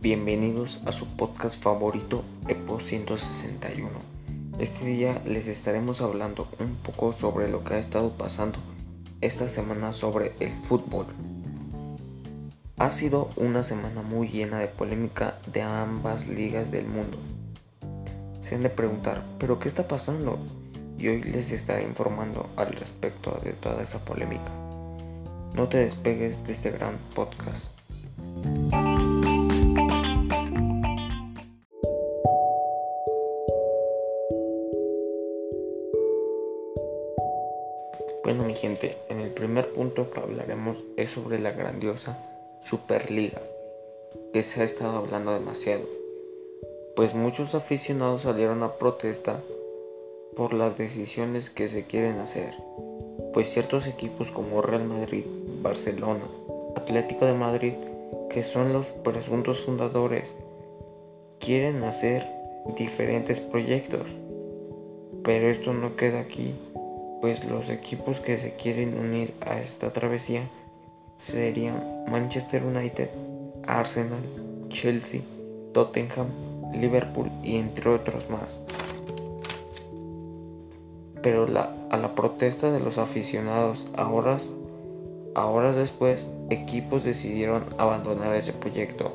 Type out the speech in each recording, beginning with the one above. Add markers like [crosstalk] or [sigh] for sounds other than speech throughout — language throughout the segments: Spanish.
Bienvenidos a su podcast favorito, EPO 161. Este día les estaremos hablando un poco sobre lo que ha estado pasando esta semana sobre el fútbol. Ha sido una semana muy llena de polémica de ambas ligas del mundo. Se han de preguntar, ¿pero qué está pasando? Y hoy les estaré informando al respecto de toda esa polémica. No te despegues de este gran podcast. Bueno mi gente, en el primer punto que hablaremos es sobre la grandiosa Superliga, que se ha estado hablando demasiado, pues muchos aficionados salieron a protesta por las decisiones que se quieren hacer, pues ciertos equipos como Real Madrid, Barcelona, Atlético de Madrid, que son los presuntos fundadores, quieren hacer diferentes proyectos, pero esto no queda aquí pues los equipos que se quieren unir a esta travesía serían Manchester United, Arsenal, Chelsea, Tottenham, Liverpool y entre otros más. Pero a la protesta de los aficionados, horas, a horas después, equipos decidieron abandonar ese proyecto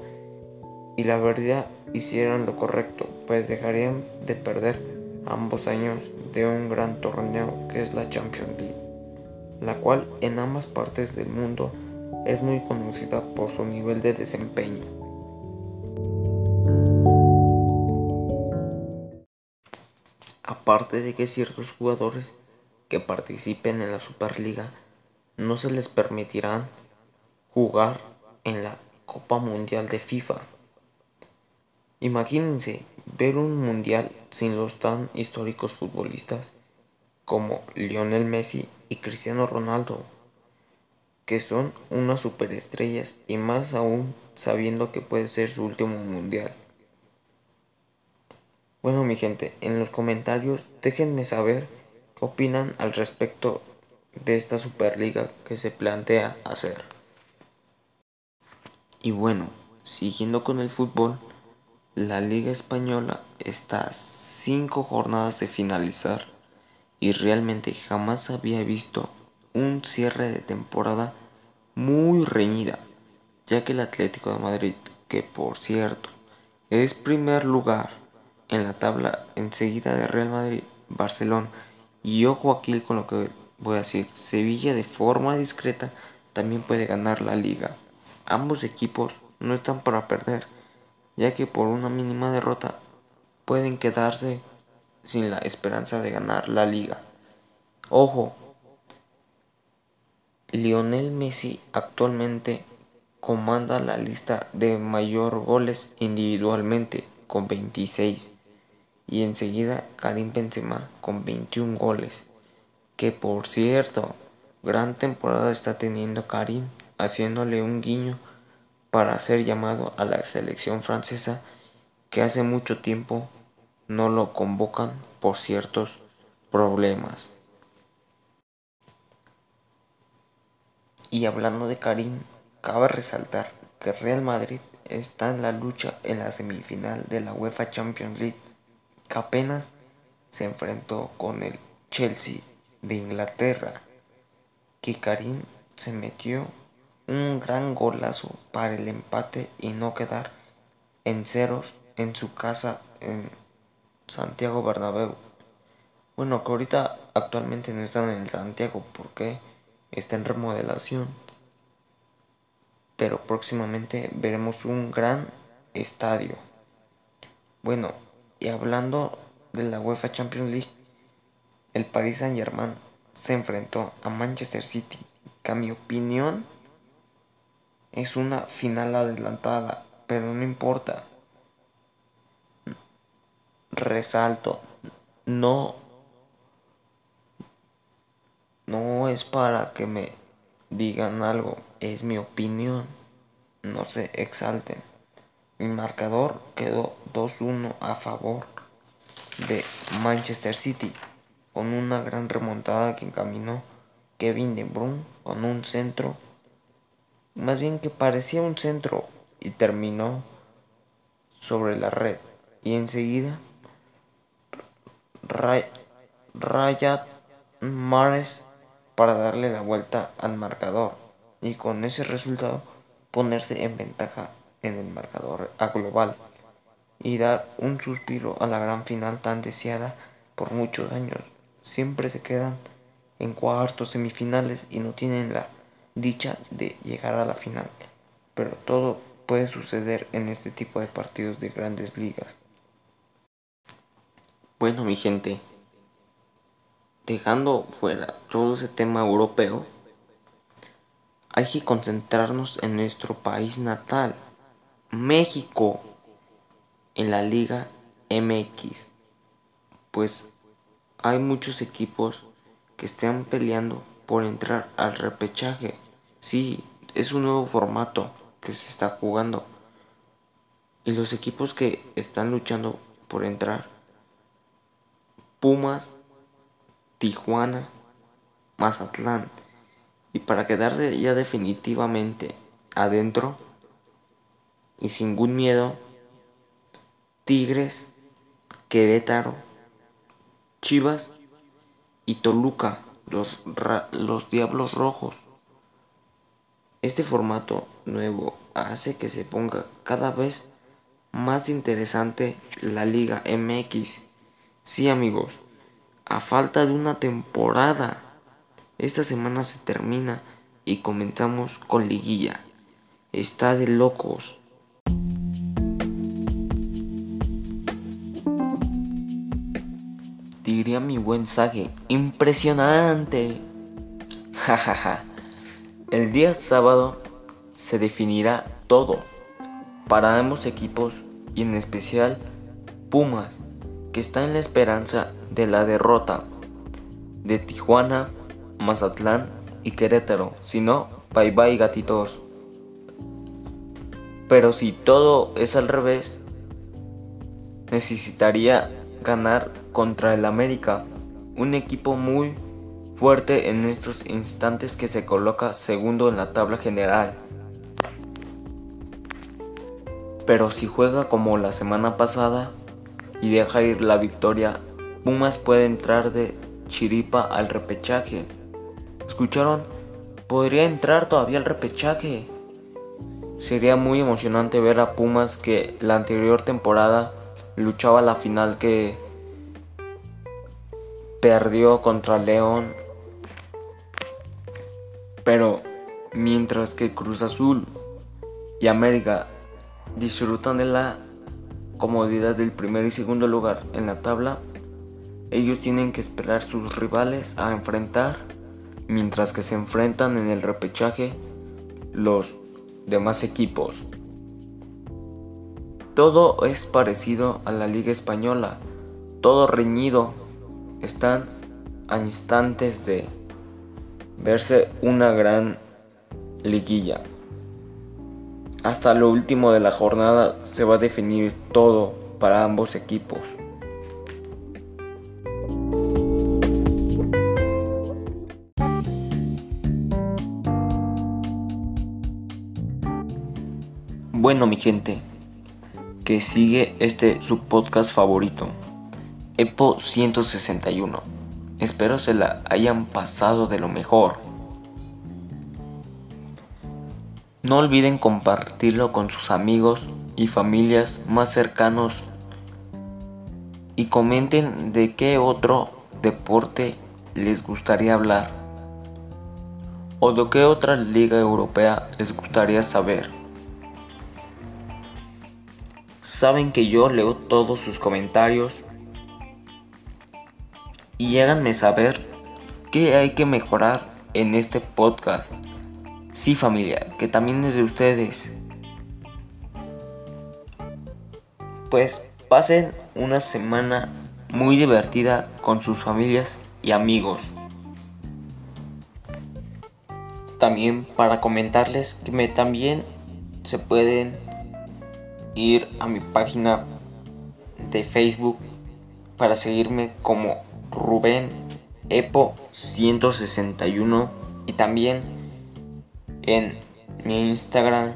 y la verdad hicieron lo correcto, pues dejarían de perder ambos años de un gran torneo que es la Champions League, la cual en ambas partes del mundo es muy conocida por su nivel de desempeño. Aparte de que ciertos jugadores que participen en la Superliga no se les permitirán jugar en la Copa Mundial de FIFA. Imagínense ver un mundial sin los tan históricos futbolistas como Lionel Messi y Cristiano Ronaldo, que son unas superestrellas y más aún sabiendo que puede ser su último mundial. Bueno mi gente, en los comentarios déjenme saber qué opinan al respecto de esta Superliga que se plantea hacer. Y bueno, siguiendo con el fútbol, la Liga Española está cinco jornadas de finalizar y realmente jamás había visto un cierre de temporada muy reñida, ya que el Atlético de Madrid, que por cierto es primer lugar en la tabla enseguida de Real Madrid, Barcelona, y ojo aquí con lo que voy a decir, Sevilla de forma discreta también puede ganar la liga. Ambos equipos no están para perder ya que por una mínima derrota pueden quedarse sin la esperanza de ganar la liga. Ojo, Lionel Messi actualmente comanda la lista de mayor goles individualmente con 26 y enseguida Karim Benzema con 21 goles. Que por cierto, gran temporada está teniendo Karim haciéndole un guiño para ser llamado a la selección francesa que hace mucho tiempo no lo convocan por ciertos problemas. Y hablando de Karim, cabe resaltar que Real Madrid está en la lucha en la semifinal de la UEFA Champions League, que apenas se enfrentó con el Chelsea de Inglaterra, que Karim se metió un gran golazo para el empate y no quedar en ceros en su casa en Santiago Bernabéu. Bueno, que ahorita actualmente no están en el Santiago porque está en remodelación. Pero próximamente veremos un gran estadio. Bueno, y hablando de la UEFA Champions League, el Paris Saint Germain se enfrentó a Manchester City, que a mi opinión es una final adelantada, pero no importa. Resalto, no no es para que me digan algo, es mi opinión. No se exalten. Mi marcador quedó 2-1 a favor de Manchester City con una gran remontada que encaminó Kevin De Bruyne con un centro más bien que parecía un centro y terminó sobre la red. Y enseguida Rayat Mares para darle la vuelta al marcador. Y con ese resultado ponerse en ventaja en el marcador a global. Y dar un suspiro a la gran final tan deseada por muchos años. Siempre se quedan en cuartos, semifinales y no tienen la dicha de llegar a la final. Pero todo puede suceder en este tipo de partidos de grandes ligas. Bueno, mi gente, dejando fuera todo ese tema europeo, hay que concentrarnos en nuestro país natal, México, en la Liga MX. Pues hay muchos equipos que están peleando por entrar al repechaje. Sí, es un nuevo formato que se está jugando. Y los equipos que están luchando por entrar, Pumas, Tijuana, Mazatlán. Y para quedarse ya definitivamente adentro y sin ningún miedo, Tigres, Querétaro, Chivas y Toluca, los, los Diablos Rojos. Este formato nuevo hace que se ponga cada vez más interesante la Liga MX. Sí amigos, a falta de una temporada, esta semana se termina y comenzamos con liguilla. Está de locos. Diría mi buen Sage, impresionante. [laughs] Jajaja. El día sábado se definirá todo para ambos equipos y en especial Pumas, que está en la esperanza de la derrota de Tijuana, Mazatlán y Querétaro. Si no, bye bye gatitos. Pero si todo es al revés, necesitaría ganar contra el América, un equipo muy fuerte en estos instantes que se coloca segundo en la tabla general. Pero si juega como la semana pasada y deja ir la victoria, Pumas puede entrar de chiripa al repechaje. ¿Escucharon? Podría entrar todavía al repechaje. Sería muy emocionante ver a Pumas que la anterior temporada luchaba la final que perdió contra León pero mientras que Cruz Azul y América disfrutan de la comodidad del primer y segundo lugar en la tabla, ellos tienen que esperar sus rivales a enfrentar, mientras que se enfrentan en el repechaje los demás equipos. Todo es parecido a la Liga Española, todo reñido, están a instantes de verse una gran liguilla. Hasta lo último de la jornada se va a definir todo para ambos equipos. Bueno mi gente, que sigue este su podcast favorito, Epo 161. Espero se la hayan pasado de lo mejor. No olviden compartirlo con sus amigos y familias más cercanos y comenten de qué otro deporte les gustaría hablar o de qué otra liga europea les gustaría saber. Saben que yo leo todos sus comentarios y háganme saber qué hay que mejorar en este podcast. Sí familia, que también es de ustedes. Pues pasen una semana muy divertida con sus familias y amigos. También para comentarles que me también se pueden ir a mi página de Facebook para seguirme como Rubén Epo 161 y también en mi Instagram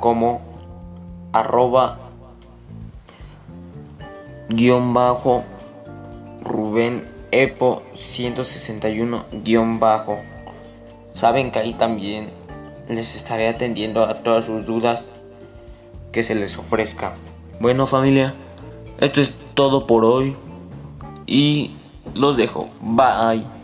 como arroba guion bajo Rubén Epo 161 guion bajo. Saben que ahí también les estaré atendiendo a todas sus dudas que se les ofrezca. Bueno familia, esto es todo por hoy y los dejo. Bye.